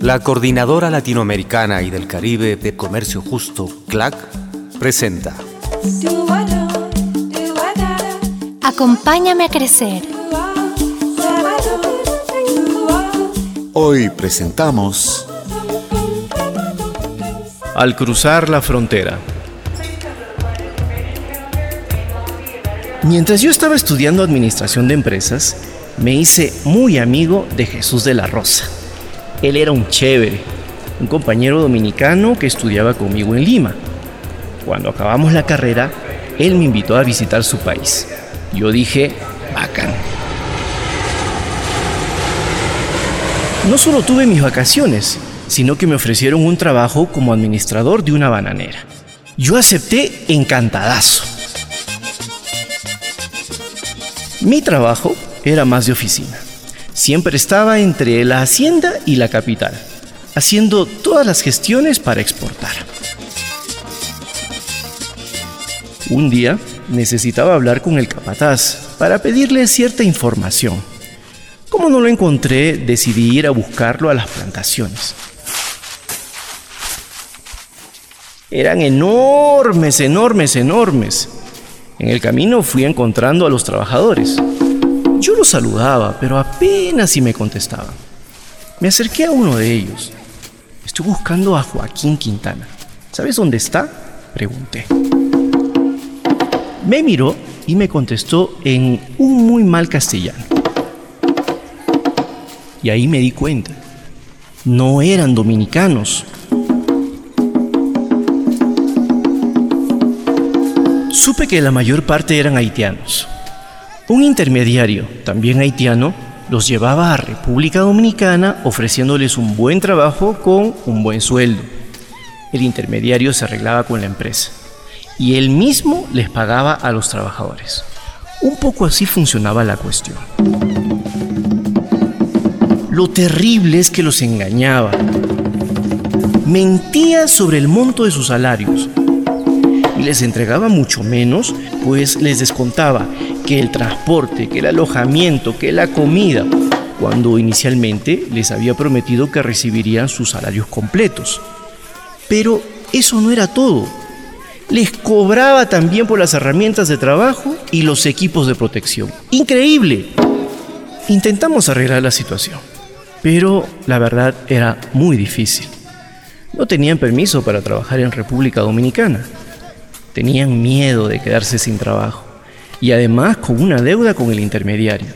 La Coordinadora Latinoamericana y del Caribe de Comercio Justo, CLAC, presenta. Acompáñame a crecer. Hoy presentamos Al cruzar la frontera. Mientras yo estaba estudiando administración de empresas, me hice muy amigo de Jesús de la Rosa. Él era un chévere, un compañero dominicano que estudiaba conmigo en Lima. Cuando acabamos la carrera, él me invitó a visitar su país. Yo dije, bacán. No solo tuve mis vacaciones, sino que me ofrecieron un trabajo como administrador de una bananera. Yo acepté encantadazo. Mi trabajo era más de oficina. Siempre estaba entre la hacienda y la capital, haciendo todas las gestiones para exportar. Un día necesitaba hablar con el capataz para pedirle cierta información. Como no lo encontré, decidí ir a buscarlo a las plantaciones. Eran enormes, enormes, enormes. En el camino fui encontrando a los trabajadores. Yo los saludaba, pero apenas si me contestaban. Me acerqué a uno de ellos. Estoy buscando a Joaquín Quintana. ¿Sabes dónde está? Pregunté. Me miró y me contestó en un muy mal castellano. Y ahí me di cuenta. No eran dominicanos. Supe que la mayor parte eran haitianos. Un intermediario, también haitiano, los llevaba a República Dominicana ofreciéndoles un buen trabajo con un buen sueldo. El intermediario se arreglaba con la empresa y él mismo les pagaba a los trabajadores. Un poco así funcionaba la cuestión. Lo terrible es que los engañaba. Mentía sobre el monto de sus salarios y les entregaba mucho menos, pues les descontaba que el transporte, que el alojamiento, que la comida, cuando inicialmente les había prometido que recibirían sus salarios completos. Pero eso no era todo. Les cobraba también por las herramientas de trabajo y los equipos de protección. Increíble. Intentamos arreglar la situación, pero la verdad era muy difícil. No tenían permiso para trabajar en República Dominicana Tenían miedo de quedarse sin trabajo y además con una deuda con el intermediario.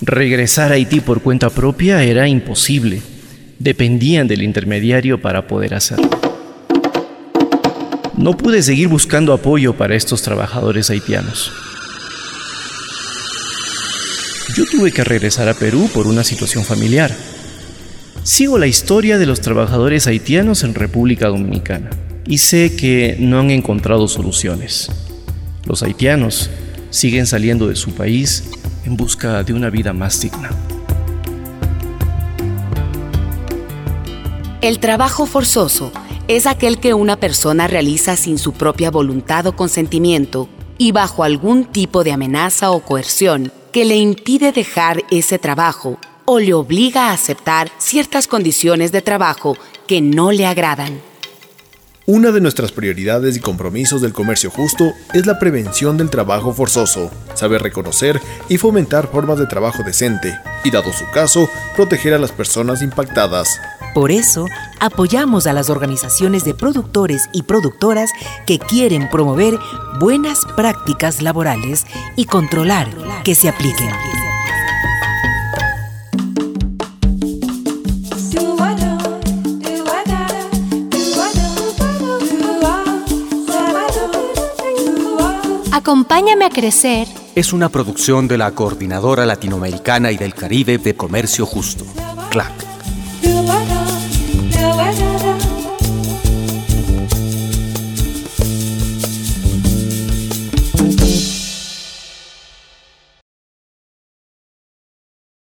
Regresar a Haití por cuenta propia era imposible. Dependían del intermediario para poder hacerlo. No pude seguir buscando apoyo para estos trabajadores haitianos. Yo tuve que regresar a Perú por una situación familiar. Sigo la historia de los trabajadores haitianos en República Dominicana y sé que no han encontrado soluciones. Los haitianos siguen saliendo de su país en busca de una vida más digna. El trabajo forzoso es aquel que una persona realiza sin su propia voluntad o consentimiento y bajo algún tipo de amenaza o coerción que le impide dejar ese trabajo o le obliga a aceptar ciertas condiciones de trabajo que no le agradan. Una de nuestras prioridades y compromisos del comercio justo es la prevención del trabajo forzoso, saber reconocer y fomentar formas de trabajo decente, y dado su caso, proteger a las personas impactadas. Por eso, apoyamos a las organizaciones de productores y productoras que quieren promover buenas prácticas laborales y controlar que se apliquen. Acompáñame a crecer. Es una producción de la Coordinadora Latinoamericana y del Caribe de Comercio Justo, CLAC.